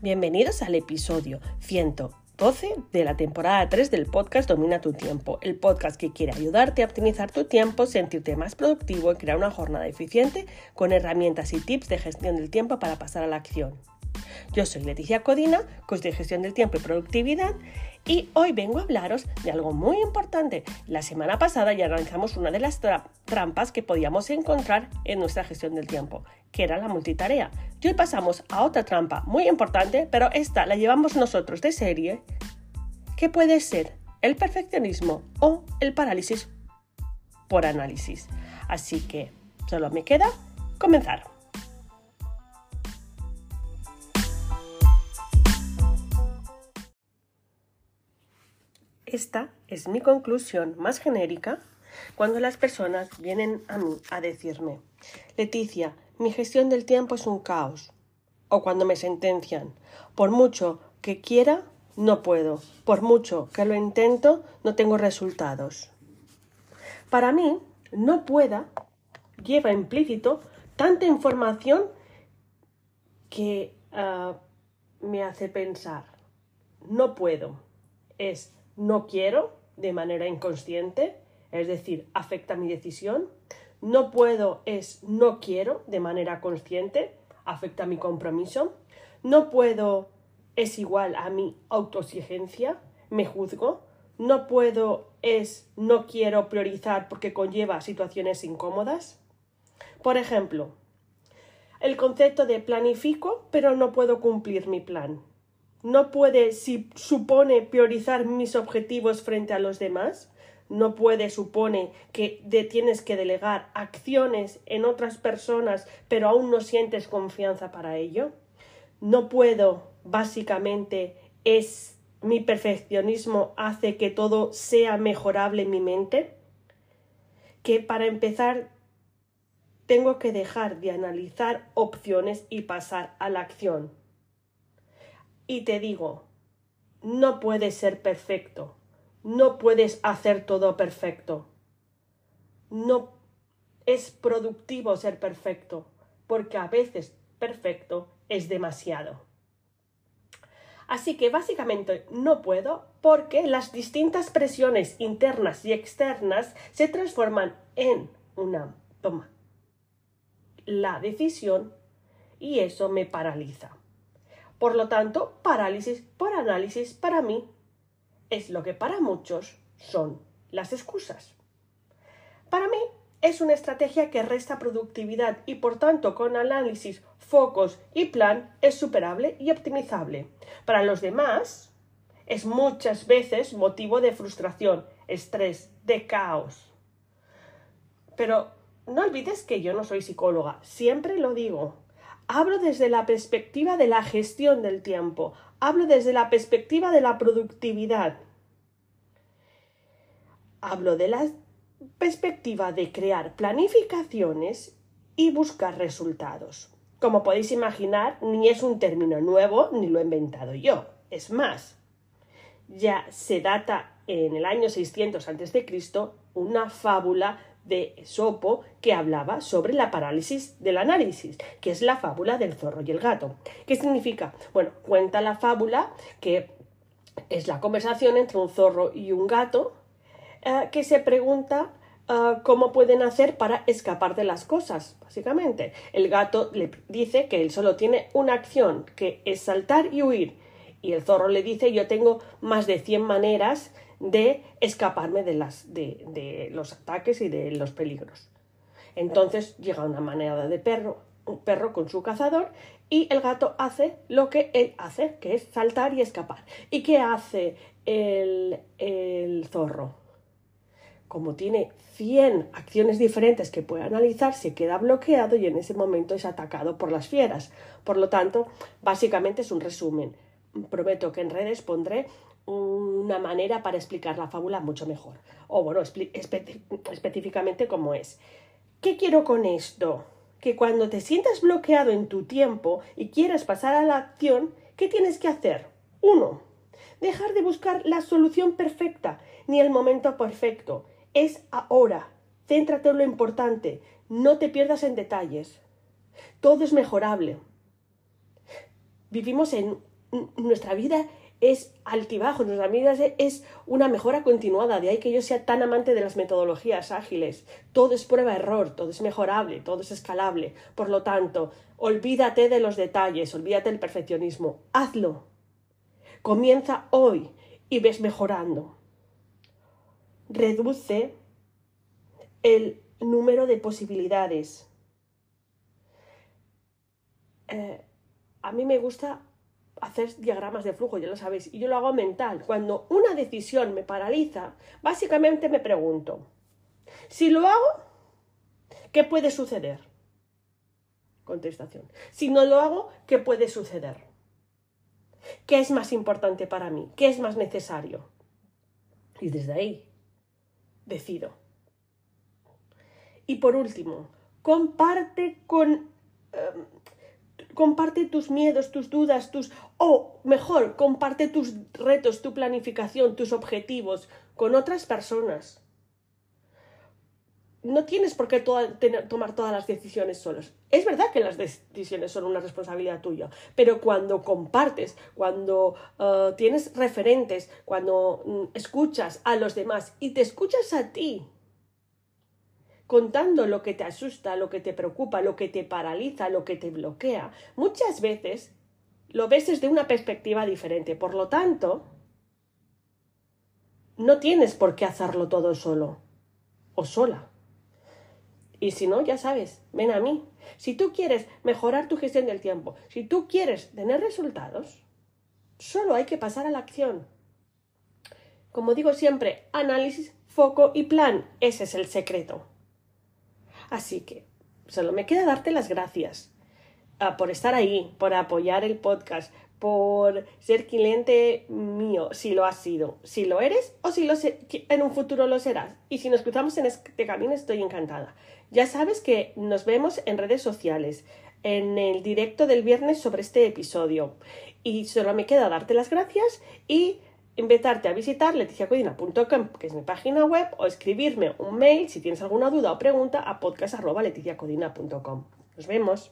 Bienvenidos al episodio 112 de la temporada 3 del podcast Domina tu tiempo, el podcast que quiere ayudarte a optimizar tu tiempo, sentirte más productivo y crear una jornada eficiente con herramientas y tips de gestión del tiempo para pasar a la acción. Yo soy Leticia Codina, coach de gestión del tiempo y productividad, y hoy vengo a hablaros de algo muy importante. La semana pasada ya analizamos una de las trampas que podíamos encontrar en nuestra gestión del tiempo, que era la multitarea. Y hoy pasamos a otra trampa muy importante, pero esta la llevamos nosotros de serie, que puede ser el perfeccionismo o el parálisis por análisis. Así que solo me queda comenzar. Esta es mi conclusión más genérica cuando las personas vienen a mí a decirme, Leticia, mi gestión del tiempo es un caos. O cuando me sentencian, por mucho que quiera, no puedo. Por mucho que lo intento, no tengo resultados. Para mí, no pueda lleva implícito tanta información que ah, me hace pensar, no puedo. Es no quiero de manera inconsciente, es decir, afecta mi decisión. No puedo es no quiero de manera consciente, afecta mi compromiso. No puedo es igual a mi autoexigencia, me juzgo. No puedo es no quiero priorizar porque conlleva situaciones incómodas. Por ejemplo, el concepto de planifico pero no puedo cumplir mi plan no puede si supone priorizar mis objetivos frente a los demás, no puede supone que tienes que delegar acciones en otras personas pero aún no sientes confianza para ello. No puedo, básicamente, es mi perfeccionismo hace que todo sea mejorable en mi mente. Que para empezar tengo que dejar de analizar opciones y pasar a la acción y te digo, no puedes ser perfecto, no puedes hacer todo perfecto. No es productivo ser perfecto, porque a veces perfecto es demasiado. Así que básicamente no puedo porque las distintas presiones internas y externas se transforman en una toma la decisión y eso me paraliza. Por lo tanto, parálisis por análisis para mí es lo que para muchos son las excusas. Para mí es una estrategia que resta productividad y por tanto con análisis, focos y plan es superable y optimizable. Para los demás es muchas veces motivo de frustración, estrés, de caos. Pero no olvides que yo no soy psicóloga, siempre lo digo. Hablo desde la perspectiva de la gestión del tiempo, hablo desde la perspectiva de la productividad, hablo de la perspectiva de crear planificaciones y buscar resultados. Como podéis imaginar, ni es un término nuevo ni lo he inventado yo. Es más, ya se data en el año 600 a.C. una fábula de Esopo que hablaba sobre la parálisis del análisis, que es la fábula del zorro y el gato. ¿Qué significa? Bueno, cuenta la fábula que es la conversación entre un zorro y un gato eh, que se pregunta eh, cómo pueden hacer para escapar de las cosas, básicamente. El gato le dice que él solo tiene una acción, que es saltar y huir. Y el zorro le dice yo tengo más de 100 maneras de escaparme de, las, de, los ataques y de los peligros. Entonces llega una manada de perro, un perro con su cazador y el gato hace lo que él hace, que es saltar y escapar. ¿Y qué hace el, el zorro? Como tiene 100 acciones diferentes que puede analizar, se queda bloqueado y en ese momento es atacado por las fieras. Por lo tanto, básicamente es un resumen. Prometo que en redes pondré una manera para explicar la fábula mucho mejor. O bueno, específicamente cómo es. ¿Qué quiero con esto? Que cuando te sientas bloqueado en tu tiempo y quieras pasar a la acción, ¿qué tienes que hacer? Uno, dejar de buscar la solución perfecta ni el momento perfecto. Es ahora. Céntrate en lo importante. No te pierdas en detalles. Todo es mejorable. Vivimos en nuestra vida es altibajo, nuestra vida es una mejora continuada, de ahí que yo sea tan amante de las metodologías ágiles. Todo es prueba-error, todo es mejorable, todo es escalable. Por lo tanto, olvídate de los detalles, olvídate del perfeccionismo, hazlo. Comienza hoy y ves mejorando. Reduce el número de posibilidades. Eh, a mí me gusta hacer diagramas de flujo, ya lo sabéis, y yo lo hago mental. Cuando una decisión me paraliza, básicamente me pregunto, si lo hago, ¿qué puede suceder? Contestación. Si no lo hago, ¿qué puede suceder? ¿Qué es más importante para mí? ¿Qué es más necesario? Y desde ahí decido. Y por último, comparte con... Em, comparte tus miedos, tus dudas, tus... o mejor, comparte tus retos, tu planificación, tus objetivos con otras personas. No tienes por qué tomar todas las decisiones solos. Es verdad que las decisiones son una responsabilidad tuya, pero cuando compartes, cuando eh, tienes referentes, cuando mm, escuchas a los demás y te escuchas a ti, contando lo que te asusta, lo que te preocupa, lo que te paraliza, lo que te bloquea, muchas veces lo ves desde una perspectiva diferente. Por lo tanto, no tienes por qué hacerlo todo solo o sola. Y si no, ya sabes, ven a mí. Si tú quieres mejorar tu gestión del tiempo, si tú quieres tener resultados, solo hay que pasar a la acción. Como digo siempre, análisis, foco y plan. Ese es el secreto. Así que solo me queda darte las gracias ah, por estar ahí, por apoyar el podcast, por ser cliente mío, si lo has sido, si lo eres o si lo en un futuro lo serás. Y si nos cruzamos en este camino, estoy encantada. Ya sabes que nos vemos en redes sociales, en el directo del viernes sobre este episodio. Y solo me queda darte las gracias y invitarte a visitar leticiacodina.com, que es mi página web, o escribirme un mail si tienes alguna duda o pregunta a podcast.leticiacodina.com. Nos vemos.